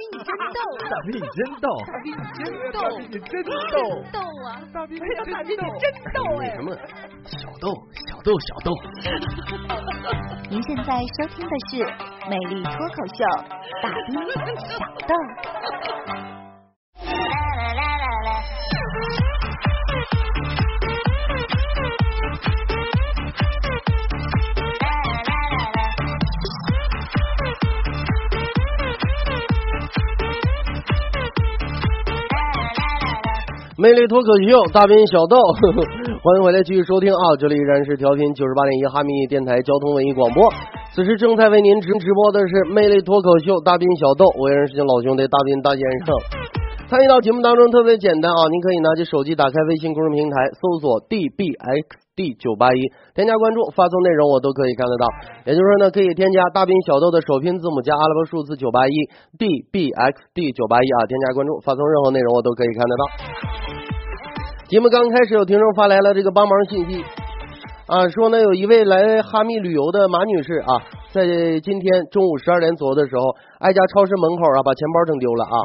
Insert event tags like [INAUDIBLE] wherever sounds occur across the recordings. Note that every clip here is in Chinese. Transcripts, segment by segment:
斌你真逗，大兵你真逗，大兵你真逗，你真逗，逗啊！大斌哎呀，大斌你真逗哎！什么小豆小豆小豆？您现在收听的是《美丽脱口秀》，大兵小豆。魅力脱口秀，大兵小豆，[LAUGHS] 欢迎回来继续收听啊！这里依然是调频九十八点一哈密电台交通文艺广播。此时正在为您直直播的是魅力脱口秀，大兵小豆，我依然是您老兄弟大兵大先生。参与到节目当中特别简单啊，您可以拿起手机打开微信公众平台，搜索 dbxd 九八一，添加关注，发送内容我都可以看得到。也就是说呢，可以添加大兵小豆的首拼字母加阿拉伯数字九八一 dbxd 九八一啊，添加关注，发送任何内容我都可以看得到。节目刚开始，有听众发来了这个帮忙信息啊，说呢有一位来哈密旅游的马女士啊，在今天中午十二点左右的时候，挨家超市门口啊把钱包整丢了啊，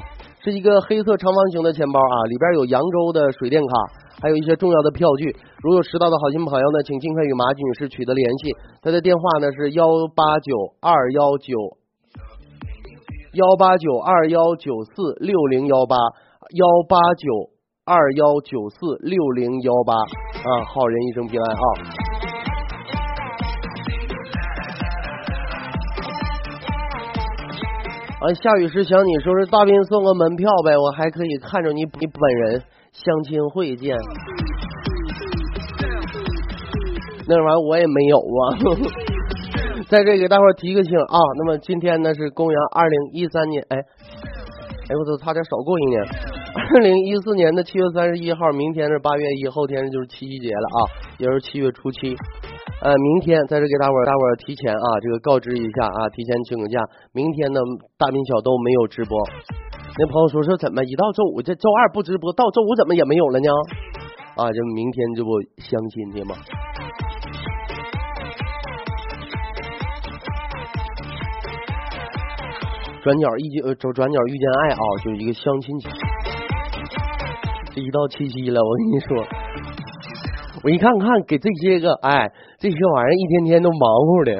是一个黑色长方形的钱包啊，里边有扬州的水电卡，还有一些重要的票据。如有拾到的好心朋友呢，请尽快与马女士取得联系，她的电话呢是幺八九二幺九幺八九二幺九四六零幺八幺八九。二幺九四六零幺八啊，好人一生平安啊！啊，下雨时想你说是大斌送个门票呗，我还可以看着你你本人，相亲会见。那玩意儿我也没有啊，[LAUGHS] 在这给大伙儿提个醒啊。那么今天呢是公元二零一三年，哎，哎我操，差点少过一年。二零一四年的七月三十一号，明天是八月一，后天就是七夕节了啊，也是七月初七。呃，明天在这给大伙儿大伙儿提前啊，这个告知一下啊，提前请个假。明天呢，大斌小豆没有直播。那朋友说说怎么一到周五这周二不直播，到周五怎么也没有了呢？啊，这明天这不相亲去吗？转角遇见呃，转转角遇见爱啊，就是一个相亲节。这一到七夕了，我跟你说，我一看看给这些个哎，这些玩意儿一天天都忙活的，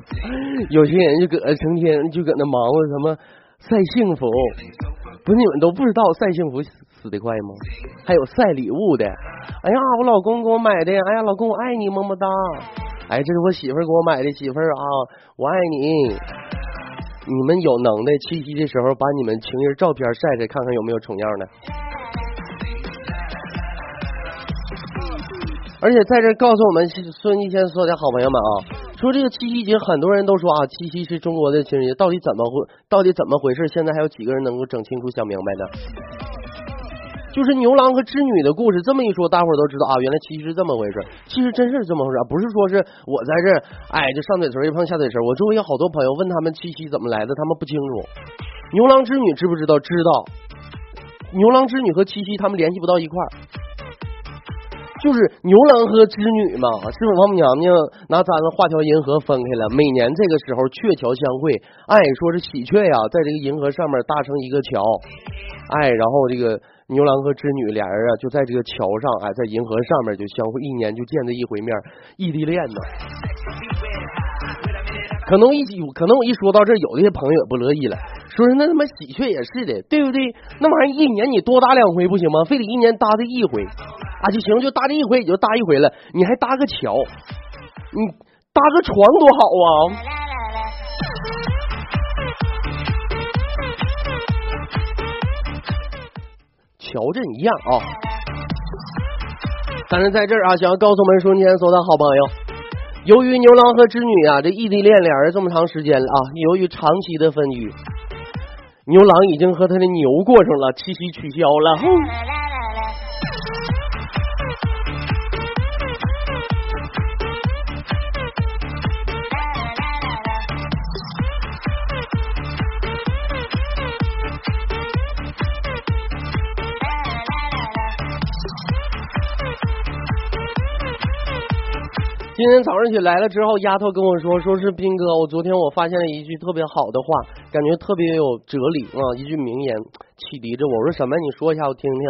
[LAUGHS] 有些人就搁成天就搁那忙活什么晒幸福，不是你们都不知道晒幸福死得快吗？还有晒礼物的，哎呀，我老公给我买的，哎呀，老公我爱你，么么哒，哎，这是我媳妇儿给我买的，媳妇儿啊，我爱你。你们有能耐，七夕的时候把你们情人照片晒晒，看看有没有重样的。而且在这告诉我们孙一仙所有的好朋友们啊，说这个七夕节，很多人都说啊，七夕是中国的情人节，到底怎么回？到底怎么回事？现在还有几个人能够整清楚、想明白的？就是牛郎和织女的故事，这么一说，大伙儿都知道啊，原来七夕是这么回事。其实真是这么回事，不是说是我在这，哎，就上嘴唇一碰下嘴唇。我周围有好多朋友问他们七夕怎么来的，他们不清楚。牛郎织女知不知道？知道。牛郎织女和七夕他们联系不到一块儿，就是牛郎和织女嘛，是不？王母娘娘拿簪子画条银河分开了，每年这个时候鹊桥相会，哎，说是喜鹊呀，在这个银河上面搭成一个桥，哎，然后这个。牛郎和织女俩人啊，就在这个桥上，哎，在银河上面就相会，一年就见这一回面，异地恋呢。可能一有可能我一说到这，有的些朋友也不乐意了，说是那他妈喜鹊也是的，对不对？那玩意儿一年你多搭两回不行吗？非得一年搭这一回啊就行，就搭这一回也就搭一回了，你还搭个桥，你搭个床多好啊！桥镇一样啊！但是在这儿啊，想要告诉我们收音间所的好朋友，由于牛郎和织女啊这异地恋俩人这么长时间了啊，由于长期的分居，牛郎已经和他的牛过上了七夕取消了。今天早上起来了之后，丫头跟我说，说是斌哥，我昨天我发现了一句特别好的话，感觉特别有哲理啊，一句名言启迪着我。我说什么？你说一下我听听。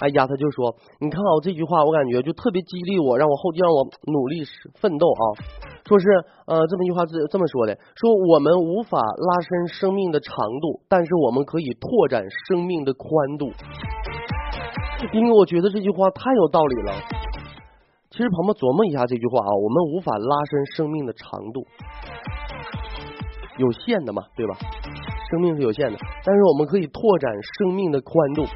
哎，丫头就说，你看啊，这句话我感觉就特别激励我，让我后劲让我努力奋斗啊。说是呃这么一句话是这么说的，说我们无法拉伸生命的长度，但是我们可以拓展生命的宽度。斌哥，我觉得这句话太有道理了。其实，朋友们琢磨一下这句话啊，我们无法拉伸生命的长度，有限的嘛，对吧？生命是有限的，但是我们可以拓展生命的宽度。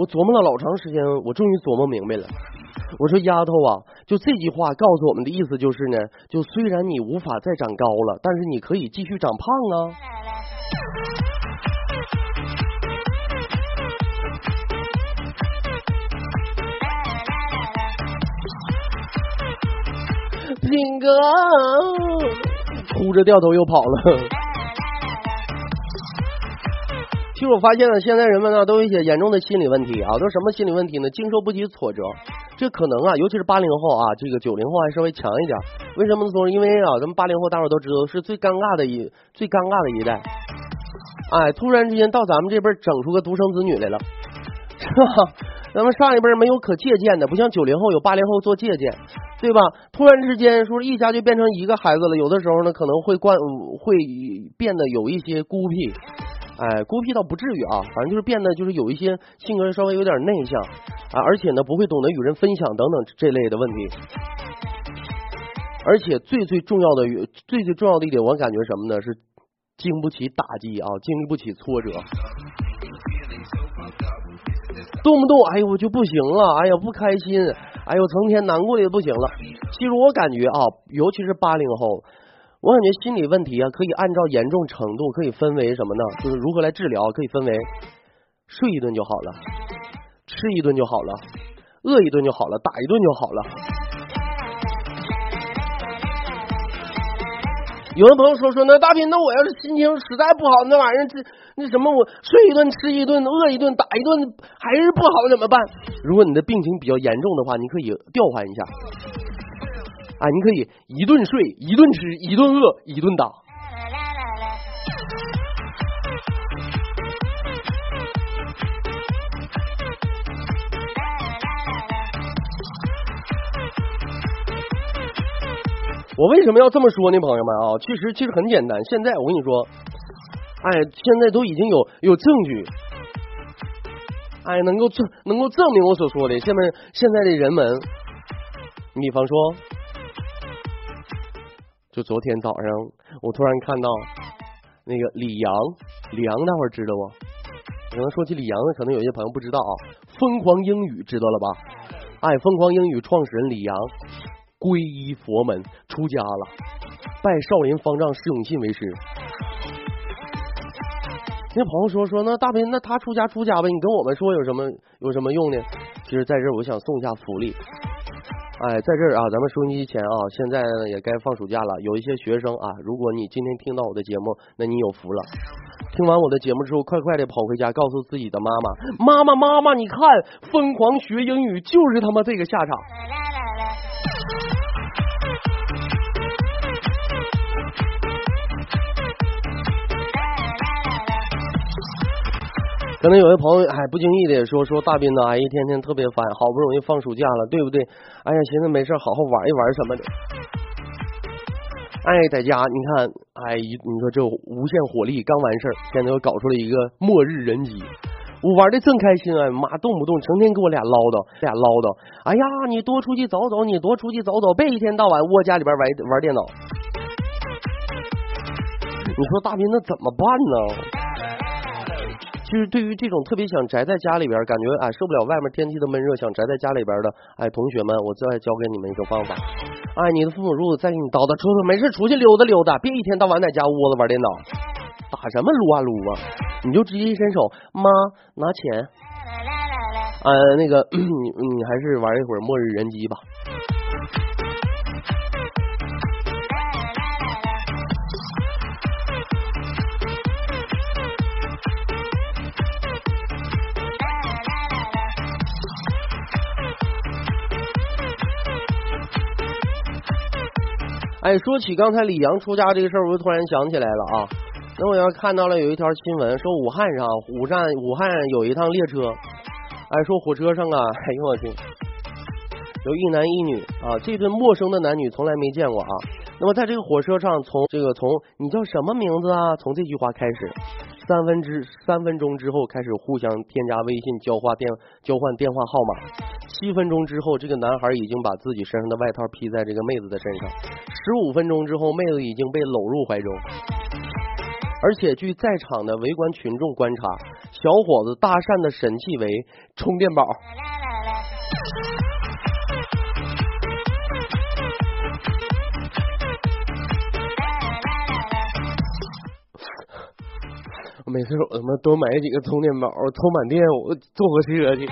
我琢磨了老长时间，我终于琢磨明白了。我说丫头啊，就这句话告诉我们的意思就是呢，就虽然你无法再长高了，但是你可以继续长胖啊。兵哥，哭着掉头又跑了。[LAUGHS] 其实我发现了，现在人们呢都有一些严重的心理问题啊，都什么心理问题呢？经受不起挫折，这可能啊，尤其是八零后啊，这个九零后还稍微强一点。为什么呢？说因为啊，咱们八零后大伙都知道是最尴尬的一最尴尬的一代。哎，突然之间到咱们这边整出个独生子女来了，是吧？咱们上一辈没有可借鉴的，不像九零后有八零后做借鉴。对吧？突然之间说一家就变成一个孩子了，有的时候呢可能会惯会变得有一些孤僻，哎，孤僻倒不至于啊，反正就是变得就是有一些性格稍微有点内向啊，而且呢不会懂得与人分享等等这类的问题，而且最最重要的最最重要的一点，我感觉什么呢？是经不起打击啊，经不起挫折，动不动哎呦我就不行了，哎呀不开心。哎呦，成天难过的不行了。其实我感觉啊，尤其是八零后，我感觉心理问题啊，可以按照严重程度可以分为什么呢？就是如何来治疗，可以分为睡一顿就好了，吃一顿就好了，饿一顿就好了，打一顿就好了。有的朋友说说，那大斌，那我要是心情实在不好，那玩意儿这。那什么，我睡一顿，吃一顿，饿一顿，打一顿，还是不好怎么办？如果你的病情比较严重的话，你可以调换一下，啊，你可以一顿睡，一顿吃，一顿饿，一顿打。我为什么要这么说呢，朋友们啊？其实其实很简单，现在我跟你说。哎，现在都已经有有证据，哎，能够证能够证明我所说的。下面现在的人们，你比方说，就昨天早上，我突然看到那个李阳，李阳大伙知道不？可能说起李阳，可能有些朋友不知道啊。疯狂英语知道了吧？哎，疯狂英语创始人李阳皈依佛门，出家了，拜少林方丈释永信为师。那朋友说说，那大斌，那他出家出家呗，你跟我们说有什么有什么用呢？其实在这儿，我想送一下福利。哎，在这儿啊，咱们收音机前啊，现在呢也该放暑假了，有一些学生啊，如果你今天听到我的节目，那你有福了。听完我的节目之后，快快的跑回家，告诉自己的妈妈，妈妈妈妈，你看，疯狂学英语就是他妈这个下场。可能有些朋友哎不经意的说说大斌呢，哎，一天天特别烦，好不容易放暑假了，对不对？哎呀，寻思没事好好玩一玩什么的。哎，在家你看，哎，你说这无限火力刚完事儿，现在又搞出了一个末日人机，我玩的正开心啊！妈，动不动成天给我俩唠叨，俩唠叨。哎呀，你多出去走走，你多出去走走，别一天到晚窝家里边玩玩电脑。你说大斌那怎么办呢？其实对于这种特别想宅在家里边，感觉哎受不了外面天气的闷热，想宅在家里边的哎同学们，我再教给你们一种方法。哎，你的父母如果再给你叨叨，说说没事出去溜达溜达，别一天到晚在家窝着玩电脑，打什么撸啊撸啊？你就直接一伸手，妈拿钱。呃，那个 [CLEARS THROAT] 你你还是玩一会儿末日人机吧。哎，说起刚才李阳出家这个事儿，我就突然想起来了啊。那我要看到了有一条新闻，说武汉上武站武汉有一趟列车，哎，说火车上啊，哎呦我去，有一男一女啊，这对陌生的男女从来没见过啊。那么在这个火车上，从这个从你叫什么名字啊？从这句话开始，三分之三分钟之后开始互相添加微信，交换电交换电话号码。七分钟之后，这个男孩已经把自己身上的外套披在这个妹子的身上。十五分钟之后，妹子已经被搂入怀中。而且据在场的围观群众观察，小伙子搭讪的神器为充电宝。每次我他妈多买几个充电宝，充满电我坐火车去。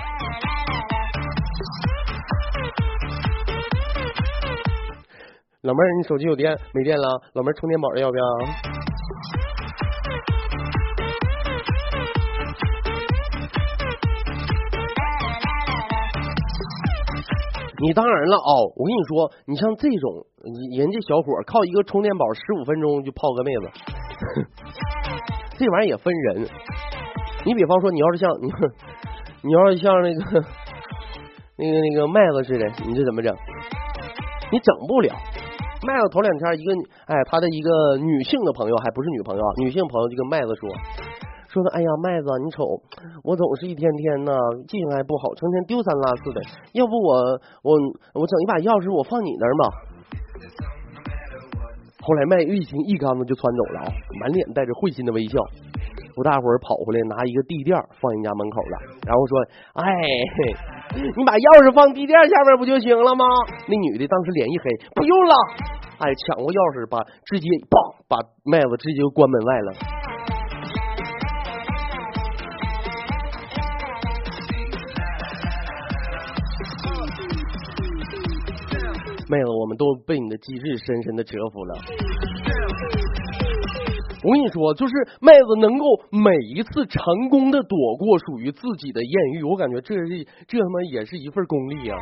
老妹儿，你手机有电没电了？老妹儿充电宝要不要？你当然了哦，我跟你说，你像这种人家小伙靠一个充电宝十五分钟就泡个妹子，[LAUGHS] 这玩意儿也分人。你比方说，你要是像你，[LAUGHS] 你要是像那个那个那个麦子似的，你这怎么整？你整不了。麦子头两天一个哎，他的一个女性的朋友，还不是女朋友啊，女性朋友就跟麦子说。说的，哎呀，麦子，你瞅我总是一天天的记性还不好，成天丢三落四的。要不我我我整一把钥匙，我放你那儿嘛。后来麦玉清一杆子就窜走了啊，满脸带着会心的微笑。我大伙儿跑回来拿一个地垫放人家门口了，然后说，哎，[LAUGHS] 你把钥匙放地垫下面不就行了吗？那女的当时脸一黑，不用了，哎，抢过钥匙，把直接砰把麦子直接就关门外了。妹子，我们都被你的机智深深的折服了。我跟你说，就是妹子能够每一次成功的躲过属于自己的艳遇，我感觉这是这他妈也是一份功力啊。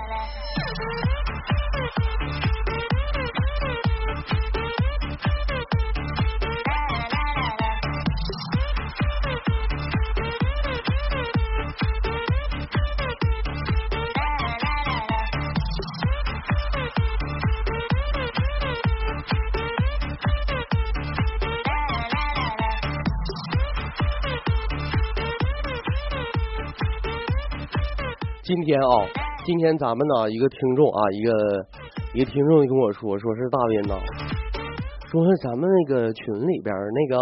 今天啊，今天咱们呢一个听众啊，一个一个听众跟我说，说是大斌呐，说是咱们那个群里边那个，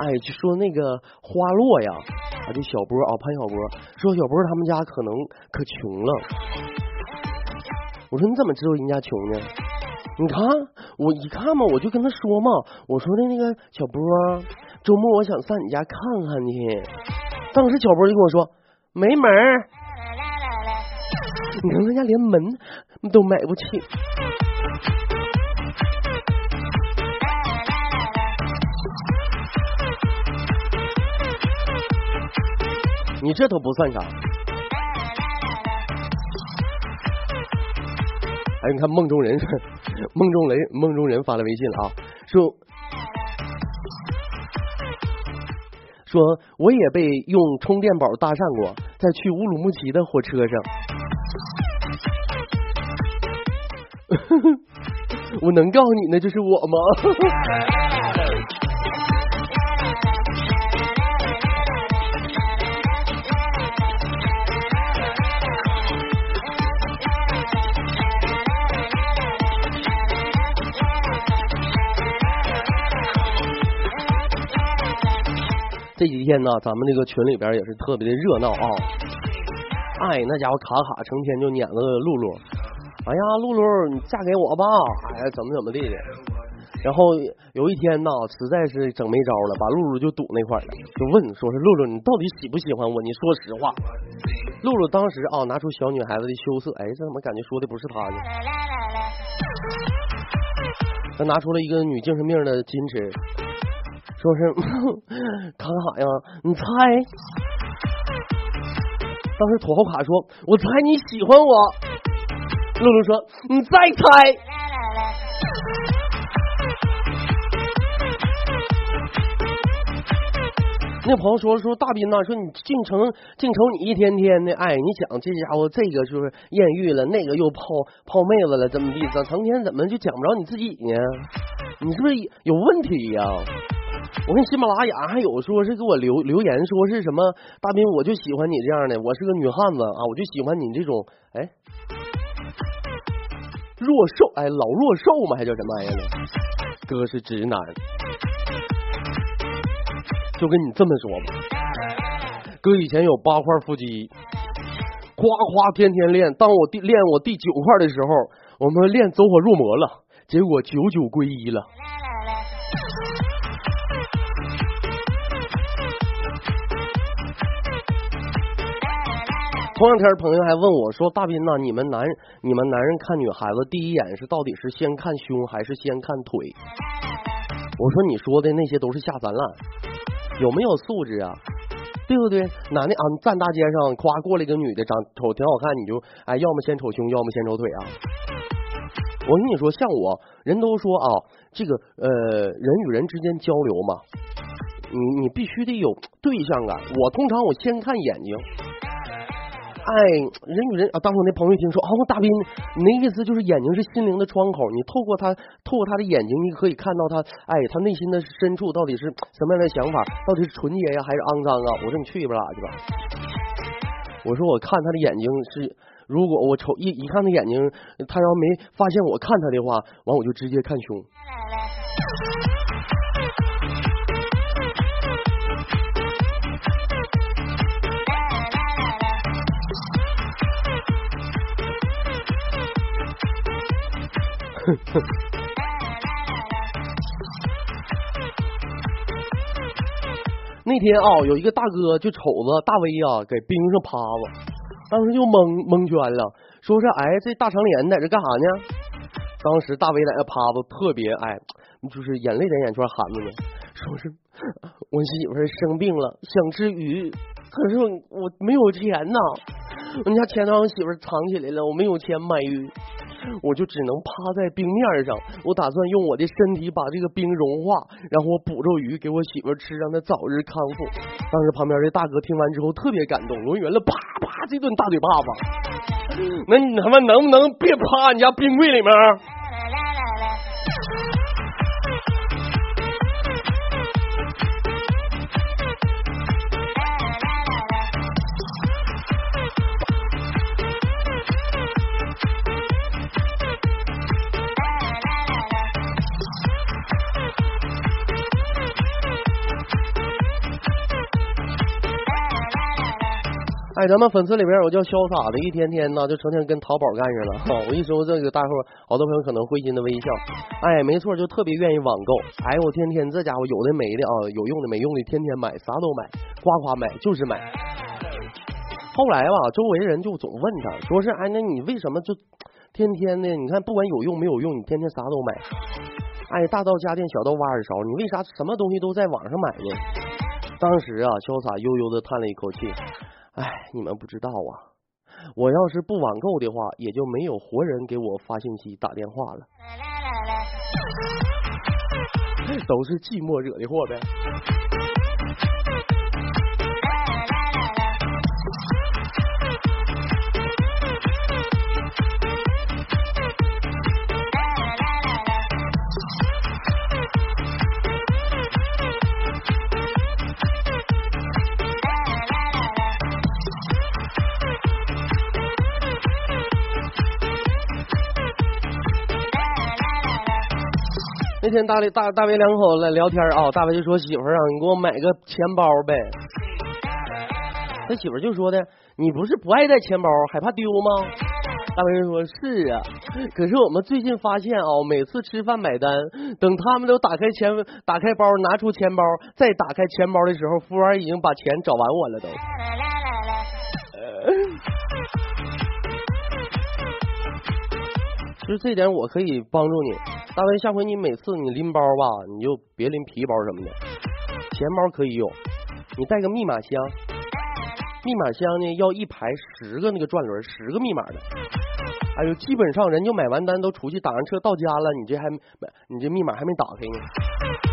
哎，就说那个花落呀，啊，这小波啊，潘小波，说小波他们家可能可穷了。我说你怎么知道人家穷呢？你看我一看嘛，我就跟他说嘛，我说的那个小波，周末我想上你家看看去。当时小波就跟我说。没门儿！[LAUGHS] 你看人家连门都买不起，你这都不算啥。哎，你看梦中人，[LAUGHS] 梦中人，梦中人发了微信了啊，说。说我也被用充电宝搭讪过，在去乌鲁木齐的火车上。[LAUGHS] 我能告诉你那就是我吗？[LAUGHS] 天呢，咱们这个群里边也是特别的热闹啊！哎，那家伙卡卡成天就撵着露露，哎呀，露露你嫁给我吧！哎呀，怎么怎么地的。然后有一天呢，实在是整没招了，把露露就堵那块了，就问说是露露，你到底喜不喜欢我？你说实话。露露当时啊，拿出小女孩子的羞涩，哎，这怎么感觉说的不是她呢？她拿出了一个女精神病的矜持。说是 [LAUGHS] 卡卡呀，你猜？当时土豪卡说：“我猜你喜欢我。”露露说：“你再猜。”那朋友说说大斌呐，说你净成净瞅你一天天的，哎，你想这家伙这个就是艳遇了，那个又泡泡妹子了，怎么地？咋成天怎么就讲不着你自己呢？你是不是有问题呀、我看喜马拉雅还有说是给我留留言说是什么大斌，我就喜欢你这样的，我是个女汉子啊，我就喜欢你这种哎弱瘦哎老弱瘦嘛，还叫什么玩意儿呢？哥是直男，就跟你这么说吧，哥以前有八块腹肌，夸夸天天练，当我第练我第九块的时候，我们练走火入魔了，结果九九归一了。前两天朋友还问我说：“大斌呐，你们男你们男人看女孩子第一眼是到底是先看胸还是先看腿？”我说：“你说的那些都是下三滥，有没有素质啊？对不对？男的啊，站大街上，夸过来一个女的，长瞅挺好看，你就哎，要么先瞅胸，要么先瞅腿啊？我跟你说，像我，人都说啊，这个呃，人与人之间交流嘛，你你必须得有对象感。我通常我先看眼睛。”哎，人与人啊，当时我那朋友一听说，哦，大斌，你那意思就是眼睛是心灵的窗口，你透过他，透过他的眼睛，你可以看到他，哎，他内心的深处到底是什么样的想法，到底是纯洁呀，还是肮脏啊？我说你去一边拉去吧。我说我看他的眼睛是，如果我瞅一一看他眼睛，他要没发现我看他的话，完我就直接看胸。[LAUGHS] 那天啊，有一个大哥就瞅着大威啊，给冰上趴着，当时就蒙蒙圈了，说是哎，这大长脸在这干啥呢？当时大威在那趴着，特别哎，就是眼泪在眼圈含着呢，说是我媳妇生病了，想吃鱼，可是我没有钱呐，我家钱都让我媳妇藏起来了，我没有钱买鱼。我就只能趴在冰面上，我打算用我的身体把这个冰融化，然后我捕着鱼给我媳妇吃，让她早日康复。当时旁边这大哥听完之后特别感动，抡圆了啪啪这顿大嘴巴子。那你他妈能不能别趴你家冰柜里面？哎，咱们粉丝里边有叫潇洒的，一天天呢就成天跟淘宝干上了。[LAUGHS] 哈，我一说这个，大伙好多朋友可能会心的微笑。哎，没错，就特别愿意网购。哎，我天天这家伙有的没的啊，有用的没用的，天天买，啥都买，夸夸买，就是买。后来吧，周围人就总问他，说是哎，那你为什么就天天的？你看，不管有用没有用，你天天啥都买。哎，大到家电，小到挖耳勺，你为啥什么东西都在网上买呢？当时啊，潇洒悠悠的叹了一口气。哎，你们不知道啊！我要是不网购的话，也就没有活人给我发信息、打电话了。[LAUGHS] 都是寂寞惹的祸呗。那天大雷大大威两口子聊天啊，大威就说媳妇儿啊，你给我买个钱包呗。他媳妇就说的，你不是不爱带钱包，害怕丢吗？大威说是啊，可是我们最近发现啊，每次吃饭买单，等他们都打开钱打开包拿出钱包，再打开钱包的时候，服务员已经把钱找完我了都。就这点我可以帮助你，大威，下回你每次你拎包吧，你就别拎皮包什么的，钱包可以用，你带个密码箱，密码箱呢要一排十个那个转轮，十个密码的，哎呦，基本上人就买完单都出去打完车到家了，你这还没，你这密码还没打开呢。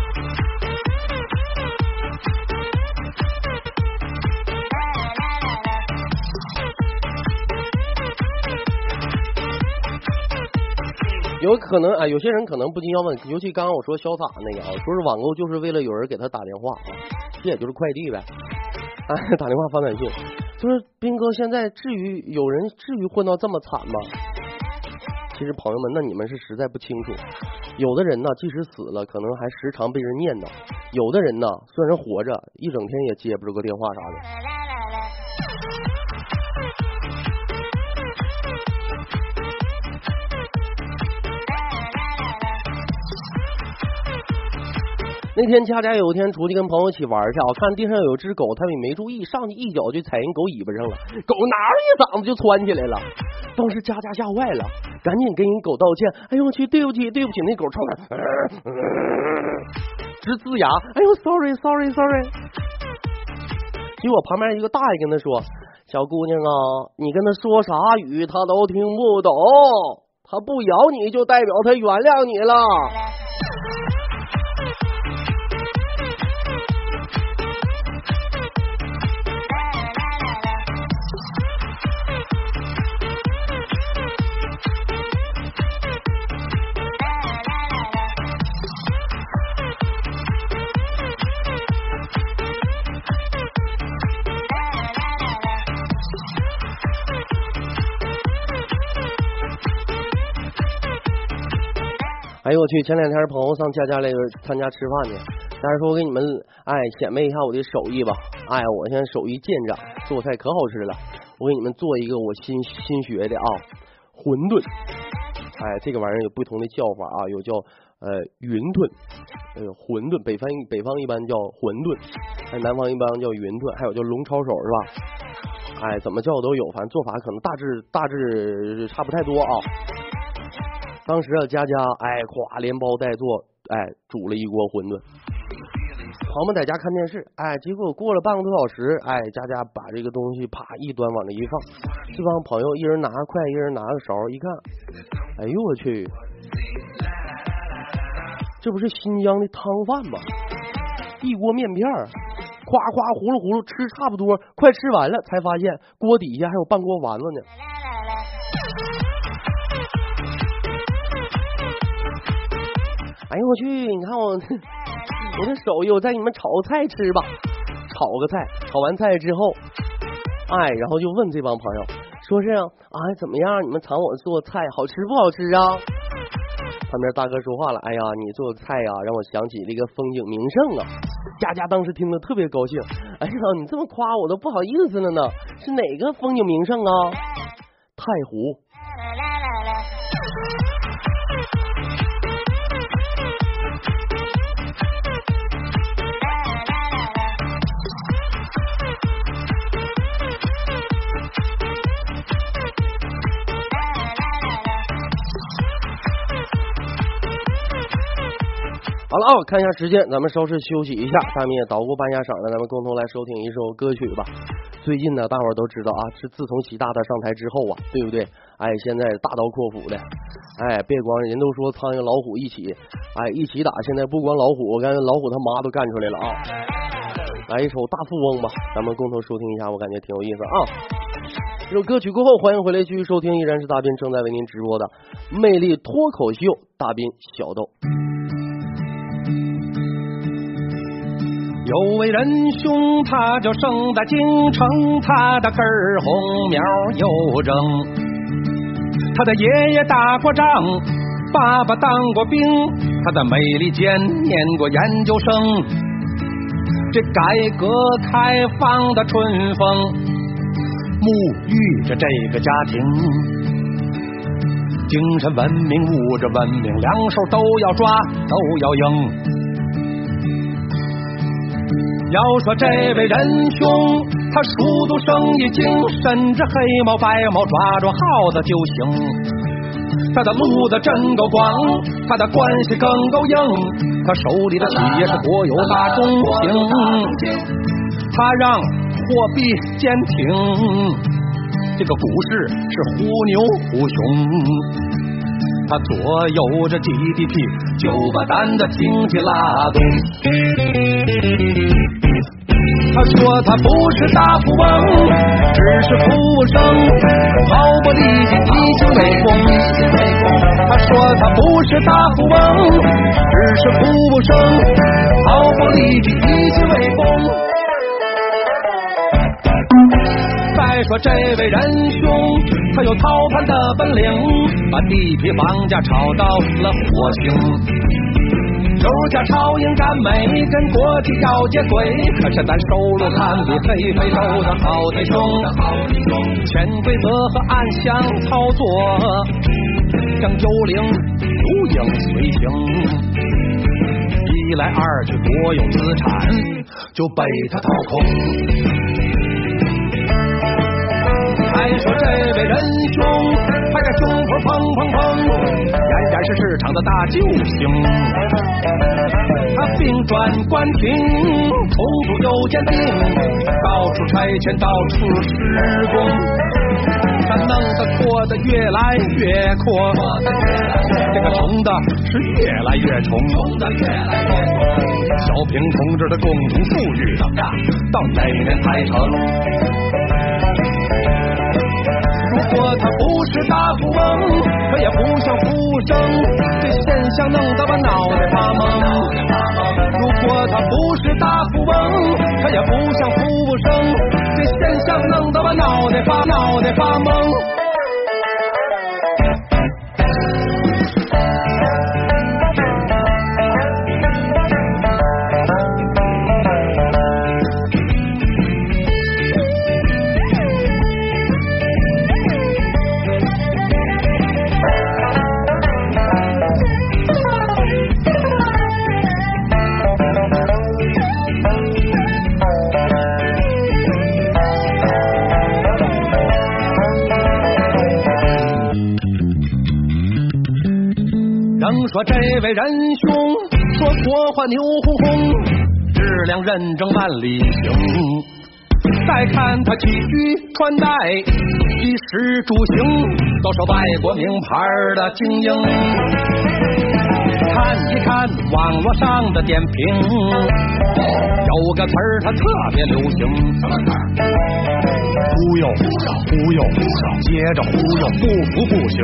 有可能啊，有些人可能不禁要问，尤其刚刚我说潇洒那个啊，说是网购就是为了有人给他打电话啊，这也就是快递呗。哎，[LAUGHS] 打电话发短信，就是斌哥，现在至于有人至于混到这么惨吗？其实朋友们，那你们是实在不清楚。有的人呢，即使死了，可能还时常被人念叨；有的人呢，虽然活着，一整天也接不着个电话啥的。那天佳佳有一天出去跟朋友一起玩去啊，看地上有只狗，他也没注意，上去一脚就踩人狗尾巴上了，狗哪儿一嗓子就窜起来了。当时佳佳吓坏了，赶紧跟人狗道歉。哎呦我去，对不起，对不起，那狗冲他直呲牙。哎呦，sorry sorry sorry。结果旁边一个大爷跟他说：“小姑娘啊，你跟他说啥语，他都听不懂。他不咬你就代表他原谅你了。”哎呦我去！前两天朋友上佳佳来参加吃饭去，佳佳说：“我给你们哎显摆一下我的手艺吧。哎，我现在手艺见长，做菜可好吃了。我给你们做一个我新新学的啊，馄饨。哎，这个玩意儿有不同的叫法啊，有叫呃云吞，呃馄饨，北方北方一般叫馄饨，哎南方一般叫云吞，还有叫龙抄手是吧？哎，怎么叫都有，反正做法可能大致大致差不太多啊。”当时啊，佳佳哎，咵连包带做，哎，煮了一锅馄饨。朋友们在家看电视，哎，结果过了半个多小时，哎，佳佳把这个东西啪一端往那一放，这帮朋友一人拿个筷，一人拿个勺，一看，哎呦我去，这不是新疆的汤饭吗？一锅面片，夸夸呼噜呼噜吃差不多，快吃完了才发现锅底下还有半锅丸子呢。哎呦我去！你看我 [LAUGHS] 我这手艺，我再给你们炒个菜吃吧。炒个菜，炒完菜之后，哎，然后就问这帮朋友，说是哎怎么样？你们尝我做菜好吃不好吃啊？旁边大哥说话了，哎呀，你做的菜呀，让我想起了一个风景名胜啊。佳佳当时听得特别高兴，哎呀，你这么夸我都不好意思了呢。是哪个风景名胜啊？太湖。好了啊，看一下时间，咱们稍事休息一下。下面捣鼓半下嗓子，咱们共同来收听一首歌曲吧。最近呢，大伙儿都知道啊，是自从习大大上台之后啊，对不对？哎，现在大刀阔斧的，哎，别光人都说苍蝇老虎一起，哎，一起打。现在不光老虎，我感觉老虎他妈都干出来了啊！来一首大富翁吧，咱们共同收听一下，我感觉挺有意思啊。这首歌曲过后，欢迎回来继续收听，依然是大斌正在为您直播的魅力脱口秀，大斌小豆。有位仁兄，他叫生在京城，他的根儿红苗又正。他的爷爷打过仗，爸爸当过兵，他的美利坚念过研究生。这改革开放的春风，沐浴着这个家庭，精神文明、物质文明，两手都要抓，都要赢。要说这位仁兄，他熟读生意经，甚至黑猫白猫抓住耗子就行。他的路子真够广，他的关系更够硬，他手里的企业是国有大中型。他让货币坚挺，这个股市是忽牛忽熊。他左右着 GDP，就把咱的经济拉动。他说他不是大富翁，只是服务生，毫不利己，一心为公。他说他不是大富翁，只是服务生，毫不利己，一心为公。再说这位仁兄，他有操盘的本领，把地皮房价炒到了火星。油价超英赶美，跟国际要接轨，可是咱收入堪比非非洲的好弟兄。潜规则和暗箱操作，像幽灵如影随形。一来二去，国有资产就被他掏空。砰砰砰，俨然是市场的大救星。他兵转官停，重组又兼并，到处拆迁，到处施工，他弄得扩得越来越阔，这个穷的是越来越穷，小平同志的共同富裕到哪年才成？如果他不是大富翁，他也不像服务生，这现象弄得我脑袋发懵。如果他不是大富翁，他也不像服务生，这现象弄得我脑袋发脑袋发懵。这位仁兄说国画牛哄哄，质量认证万里行。再看他起居穿戴，衣食住行都是外国名牌的精英。看一看网络上的点评，有个词儿它特别流行，什么词儿？忽悠忽悠，接着忽悠，不服不行。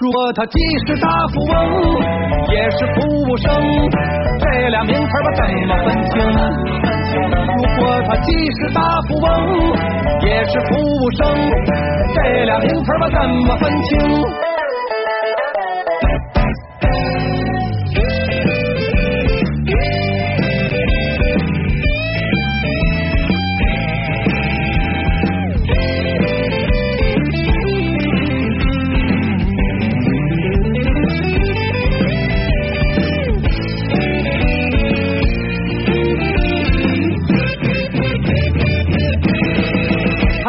如果他既是大富翁，也是服务生，这俩名词儿吧怎么分清？如果他既是大富翁，也是服务生，这俩名词儿吧怎么分清？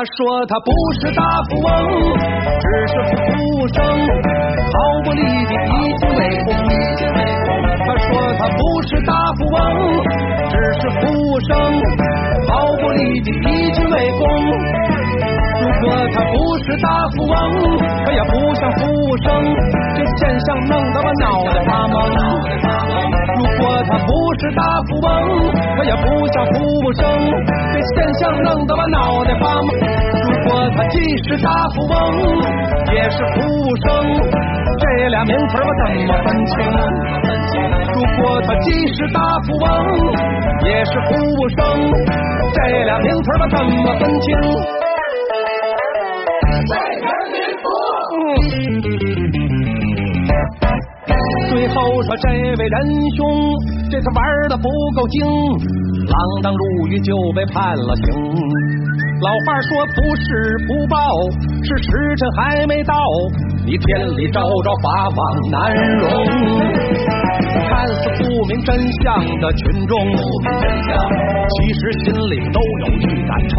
他说他不是大富翁，只是服务生，毫不利己，一心为公。他说他不是大富翁，只是服务生，毫不利己，一心为公。如果他不是大富翁，他也不像服务生，这现象弄得我脑袋发懵。如果他不是大富翁，他也不像服务生，这现象弄得我脑袋发懵。他既是大富翁，也是服务生，这俩名词我怎么分清？如果他既是大富翁，也是服务生，这俩名词我怎么分清？最后说这位仁兄，这次玩的不够精，锒铛入狱就被判了刑。老话说不是不报，是时辰还没到。你天理昭昭，法网难容。看似不明真相的群众，其实心里都有预感称。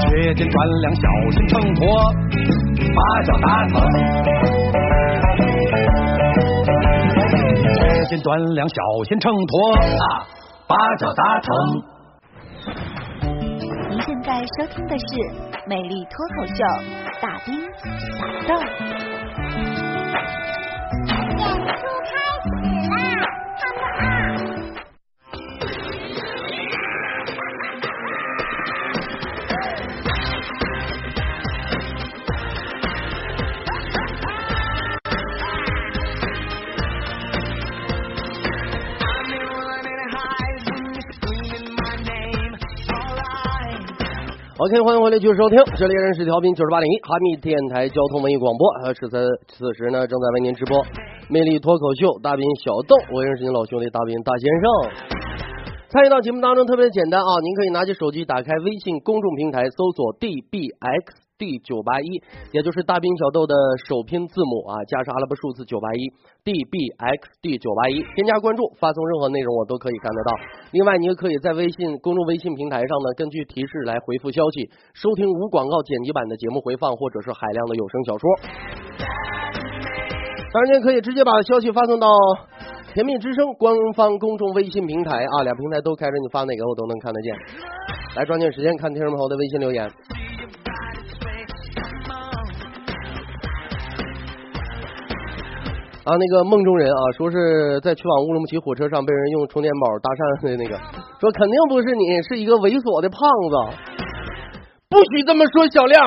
切记转量，小心秤砣，把脚打疼。切记断粮，小心秤砣啊，八角搭成，您。现在收听的是《美丽脱口秀》，大兵小豆。演出开始 OK，欢迎回来继续收听，这里仍是调频九十八点一哈密电台交通文艺广播。呃，此此此时呢，正在为您直播魅力脱口秀大兵小豆，我认识您老兄弟大兵大先生。参与到节目当中特别简单啊，您可以拿起手机打开微信公众平台，搜索 DBX。D 九八一，也就是大兵小豆的首拼字母啊，加上阿拉伯数字九八一，D B X D 九八一，添加关注，发送任何内容我都可以看得到。另外，你也可以在微信公众微信平台上呢，根据提示来回复消息，收听无广告剪辑版的节目回放，或者是海量的有声小说。当然，您可以直接把消息发送到甜蜜之声官方公众微信平台啊，俩平台都开着，你发哪个我都能看得见。来，抓紧时间看听众朋友的微信留言。啊，那个梦中人啊，说是在去往乌鲁木齐火车上被人用充电宝搭讪的那个，说肯定不是你，是一个猥琐的胖子，不许这么说，小亮。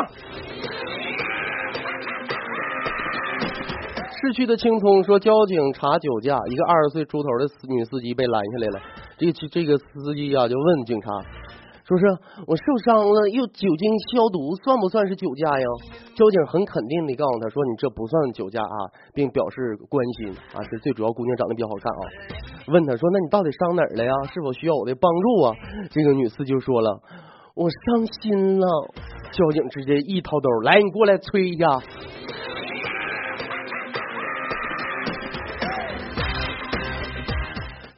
市区的青葱说，交警查酒驾，一个二十岁出头的女司机被拦下来了，这这个司机啊就问警察。说是我受伤了，又酒精消毒，算不算是酒驾呀？交警很肯定的告诉他说：“你这不算酒驾啊，并表示关心啊。是最主要，姑娘长得比较好看啊。”问他说：“那你到底伤哪儿了呀？是否需要我的帮助啊？”这个女司机就说了：“我伤心了。”交警直接一掏兜，来，你过来吹一下。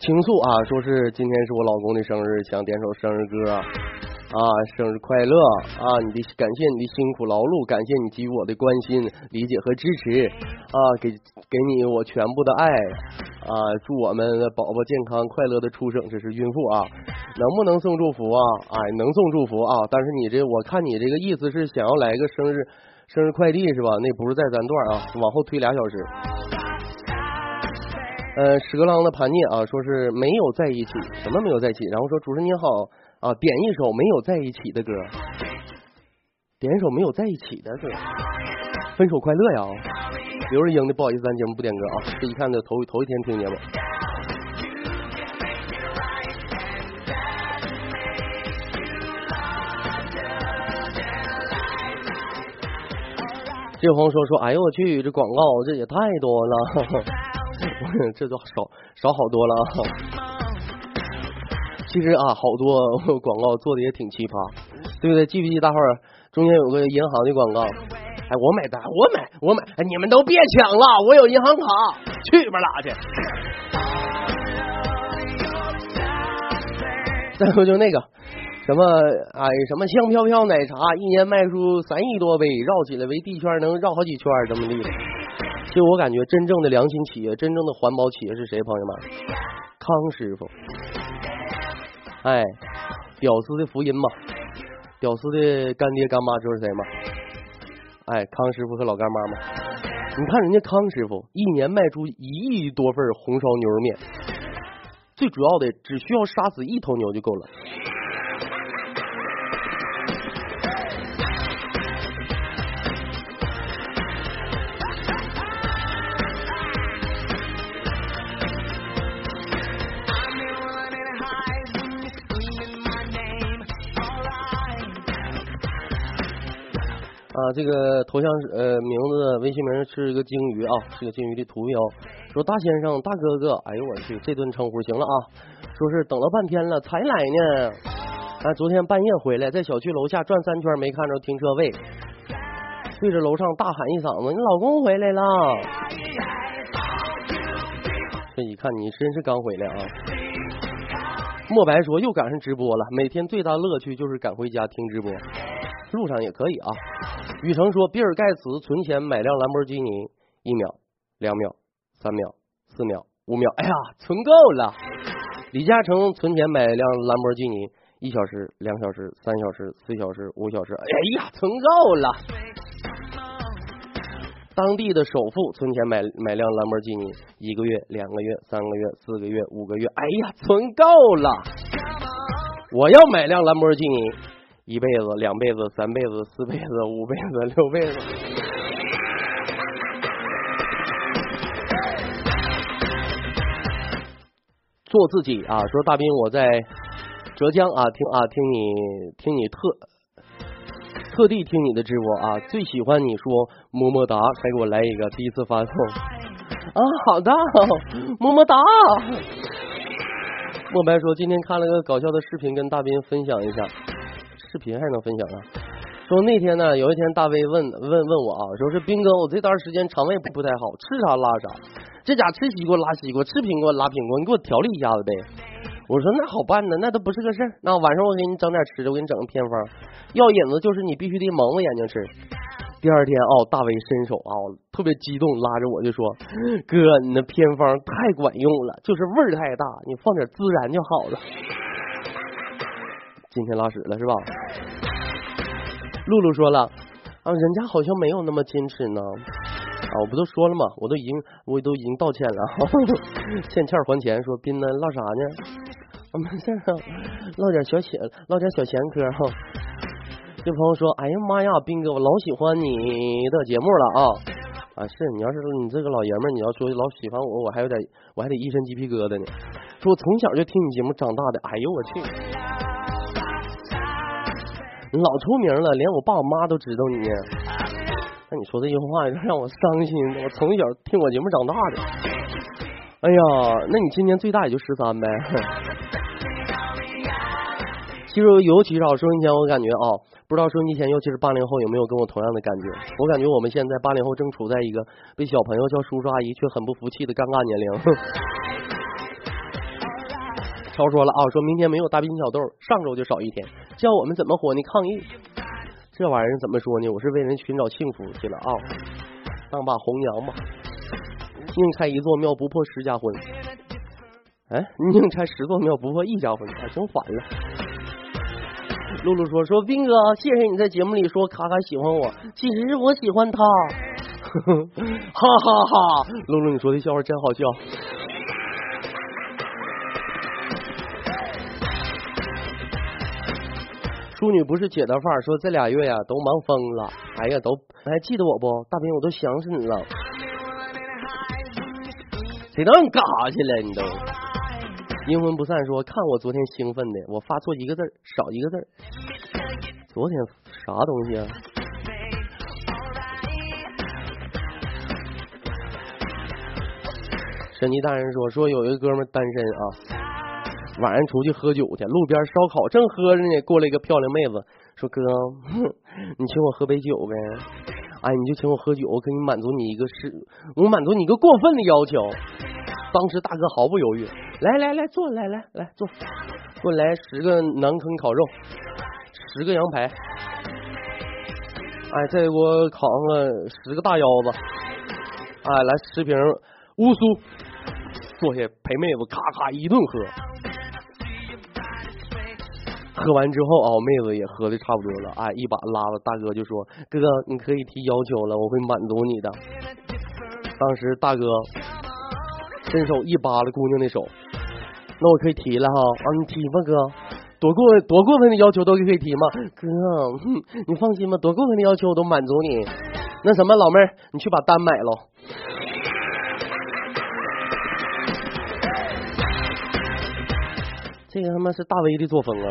倾诉啊，说是今天是我老公的生日，想点首生日歌啊，生日快乐啊！你的感谢你的辛苦劳碌，感谢你给予我的关心、理解和支持啊！给给你我全部的爱啊！祝我们的宝宝健康快乐的出生，这是孕妇啊！能不能送祝福啊？哎，能送祝福啊！但是你这我看你这个意思是想要来个生日生日快递是吧？那不是在咱段啊，往后推俩小时。呃，屎壳郎的盘涅啊，说是没有在一起，什么没有在一起？然后说主持人你好啊，点一首没有在一起的歌，点一首没有在一起的歌，分手快乐呀！刘日英的不好意思，咱节目不点歌啊，这一看就头头一天听节目。这朋友说说，哎呦我去，这广告这也太多了。[LAUGHS] 这都少少好多了啊！[LAUGHS] 其实啊，好多 [LAUGHS] 广告做的也挺奇葩，对不对？记不记大伙儿中间有个银行的广告？哎，我买单，我买，我买！哎，你们都别抢了，我有银行卡，去吧拉去！再说就那个什么哎，什么香飘飘奶茶，一年卖出三亿多杯，绕起来围地圈能绕好几圈，这么厉害。其实我感觉，真正的良心企业，真正的环保企业是谁？朋友们，康师傅。哎，屌丝的福音嘛，屌丝的干爹干妈就是谁嘛？哎，康师傅和老干妈嘛。你看人家康师傅一年卖出一亿多份红烧牛肉面，最主要的只需要杀死一头牛就够了。啊，这个头像是呃名字微信名是一个鲸鱼啊，是个鲸鱼的图标。说大先生、大哥哥，哎呦我去，这顿称呼行了啊。说是等了半天了才来呢，啊，昨天半夜回来，在小区楼下转三圈没看着停车位，对着楼上大喊一嗓子：“你老公回来了！”这一看你真是刚回来啊。莫白说又赶上直播了，每天最大乐趣就是赶回家听直播。路上也可以啊。雨成说，比尔盖茨存钱买辆兰博基尼，一秒、两秒、三秒、四秒、五秒，哎呀，存够了。李嘉诚存钱买辆兰博基尼，一小时、两小时、三小时、四小时、五小时，哎呀，存够了。当地的首富存钱买买辆兰博基尼，一个月、两个月、三个月、四个月、五个月，哎呀，存够了。我要买辆兰博基尼。一辈子、两辈子、三辈子、四辈子、五辈子、六辈子，做自己啊！说大兵，我在浙江啊，听啊，听你听你特特地听你的直播啊，最喜欢你说么么哒，还给我来一个第一次发送啊，好的，么么哒。莫白说今天看了个搞笑的视频，跟大斌分享一下，视频还能分享啊？说那天呢，有一天大威问问问我啊，说是斌哥，我这段时间肠胃不太好，吃啥拉啥，这家吃西瓜拉西瓜，吃苹果拉苹果，你给我调理一下子呗。我说那好办呢，那都不是个事儿。那晚上我给你整点吃的，我给你整个偏方。药引子就是你必须得蒙着眼睛吃。第二天哦，大威伸手啊，特别激动，拉着我就说：“哥，你那偏方太管用了，就是味儿太大，你放点孜然就好了。”今天拉屎了是吧？露露说了啊，人家好像没有那么矜持呢。啊，我不都说了吗？我都已经我都已经道歉了，[LAUGHS] 欠欠还钱。说斌呢，唠啥呢？啊没事啊，唠点小闲，唠点小闲嗑哈。这朋友说，哎呀妈呀，斌哥，我老喜欢你的节目了啊啊！是你要是你这个老爷们儿，你要说老喜欢我，我还有点，我还得一身鸡皮疙瘩呢。说我从小就听你节目长大的，哎呦我去，老出名了，连我爸我妈都知道你。那你说这句话让我伤心，我从小听我节目长大的。哎呀，那你今年最大也就十三呗。其实，尤其是收音前，我感觉啊，不知道收音机前，尤其是八零后有没有跟我同样的感觉？我感觉我们现在八零后正处在一个被小朋友叫叔叔阿姨却很不服气的尴尬年龄。[LAUGHS] 超说了啊，说明天没有大冰小豆，上周就少一天，叫我们怎么活呢？抗议！这玩意儿怎么说呢？我是为人寻找幸福去了啊，当把红娘吧。宁拆一座庙不破十家婚。哎，宁拆十座庙不破一家婚，哎，整反了。露露说：“说斌哥，谢谢你在节目里说卡卡喜欢我，其实是我喜欢他。”哈哈哈！露露，你说的笑话真好笑。淑女不是姐的范儿，说这俩月呀都忙疯了。哎呀，都还记得我不？大兵，我都想死你了。谁让你干啥去了？你都。阴魂不散说：“看我昨天兴奋的，我发错一个字少一个字昨天啥东西啊？”神奇大人说：“说有一个哥们单身啊，晚上出去喝酒去，路边烧烤正喝着呢，过来一个漂亮妹子，说哥，[LAUGHS] 你请我喝杯酒呗？哎，你就请我喝酒，我给你满足你一个是，我满足你一个过分的要求。”当时大哥毫不犹豫，来来来坐，来来来坐，给我来十个南坑烤肉，十个羊排，哎，再给我烤上个十个大腰子，哎，来十瓶乌苏，坐下陪妹子咔咔一顿喝，喝完之后啊，妹子也喝的差不多了，哎，一把拉了大哥就说，哥哥你可以提要求了，我会满足你的。当时大哥。伸手一扒拉姑娘的手，那我可以提了哈啊，你提吧哥，多过多过分的要求都可以提吗？哥，你放心吧，多过分的要求我都满足你。那什么，老妹儿，你去把单买喽。这个他妈是大威的作风啊！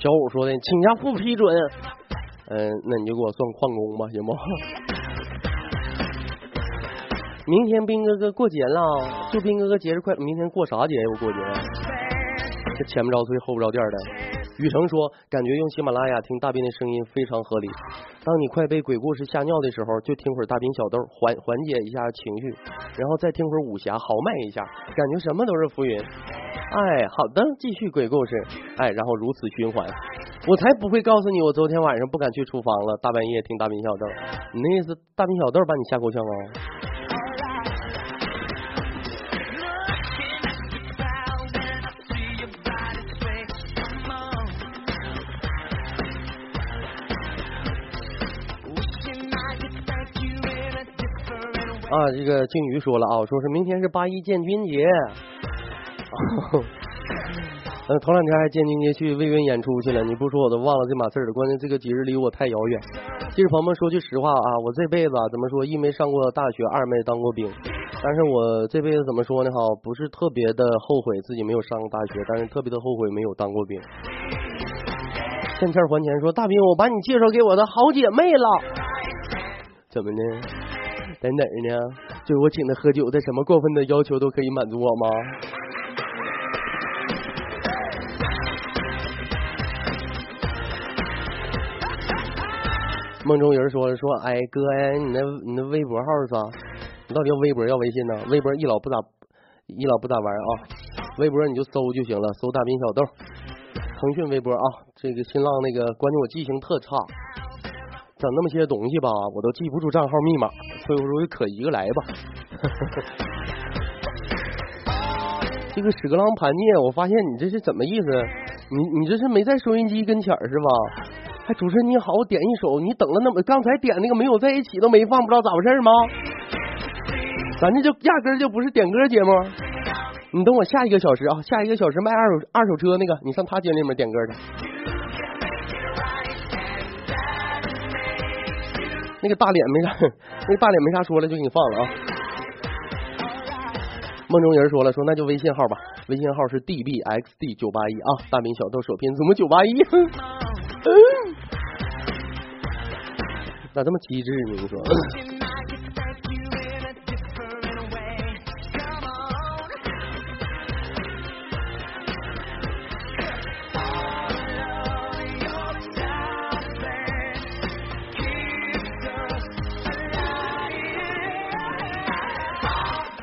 小五说的，请假不批准。嗯，那你就给我算旷工吧，行不？明天兵哥哥过节了，祝兵哥哥节日快。明天过啥节呀？我过节？这前不着村后不着店的。雨成说，感觉用喜马拉雅听大兵的声音非常合理。当你快被鬼故事吓尿的时候，就听会儿大兵小豆，缓缓解一下情绪，然后再听会儿武侠，豪迈一下，感觉什么都是浮云。哎，好的，继续鬼故事。哎，然后如此循环，我才不会告诉你，我昨天晚上不敢去厨房了，大半夜听大兵小豆。你那意思，大兵小豆把你吓够呛啊？啊，这个静鱼说了啊，说是明天是八一建军节。[LAUGHS] 呃，头两天还肩进街去慰问演出去了，你不说我都忘了这码事儿了。关键这个节日离我太遥远。其实朋友们说句实话啊，我这辈子啊，怎么说，一没上过大学，二没当过兵。但是我这辈子怎么说呢？哈，不是特别的后悔自己没有上过大学，但是特别的后悔没有当过兵。欠欠还钱，说大兵，我把你介绍给我的好姐妹了。怎么呢？在哪儿呢？就我请她喝酒，她什么过分的要求都可以满足我吗？梦中有人说说，哎哥呀，你那你那微博号是啥？你到底要微博要微信呢？微博一老不咋一老不咋玩啊，微博你就搜就行了，搜大兵小豆。腾讯微博啊，这个新浪那个，关键我记性特差，整那么些东西吧，我都记不住账号密码，所以我说可一个来吧。[LAUGHS] 这个屎壳郎盘涅，我发现你这是怎么意思？你你这是没在收音机跟前是吧？哎主持人你好，我点一首，你等了那么，刚才点那个没有在一起都没放，不知道咋回事吗？咱这就压根就不是点歌节目。你等我下一个小时啊，下一个小时卖二手二手车那个，你上他节里面点歌去。那个大脸没啥，那个大脸没啥说了，就给你放了啊。梦中人说了，说那就微信号吧，微信号是 dbxd 九八一啊，大兵小豆首拼，怎么九八一？[LAUGHS] 咋这么机智呢？你说？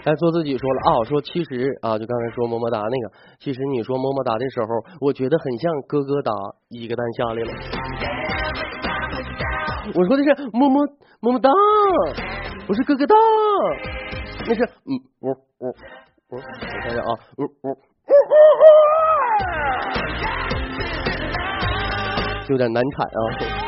来做自己说了啊，说其实啊，就刚才说么么哒那个，其实你说么么哒的时候，我觉得很像哥哥哒一个蛋下来了。我说的是么么么么哒，不是哥哥哒，那是嗯呜呜呜，我看下啊，呜呜呜呜，有点难产啊。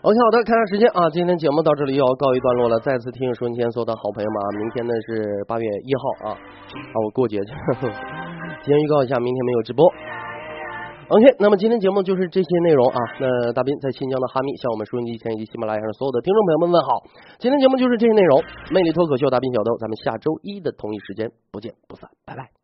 OK，好的，看下时间啊，今天节目到这里又要告一段落了。再次提醒收音机前所有的好朋友们啊，明天呢是八月一号啊，啊我过节去。提前预告一下，明天没有直播。OK，那么今天节目就是这些内容啊。那大斌在新疆的哈密向我们收音机前以及喜马拉雅上所有的听众朋友们问好。今天节目就是这些内容，魅力脱口秀大斌小豆，咱们下周一的同一时间不见不散，拜拜。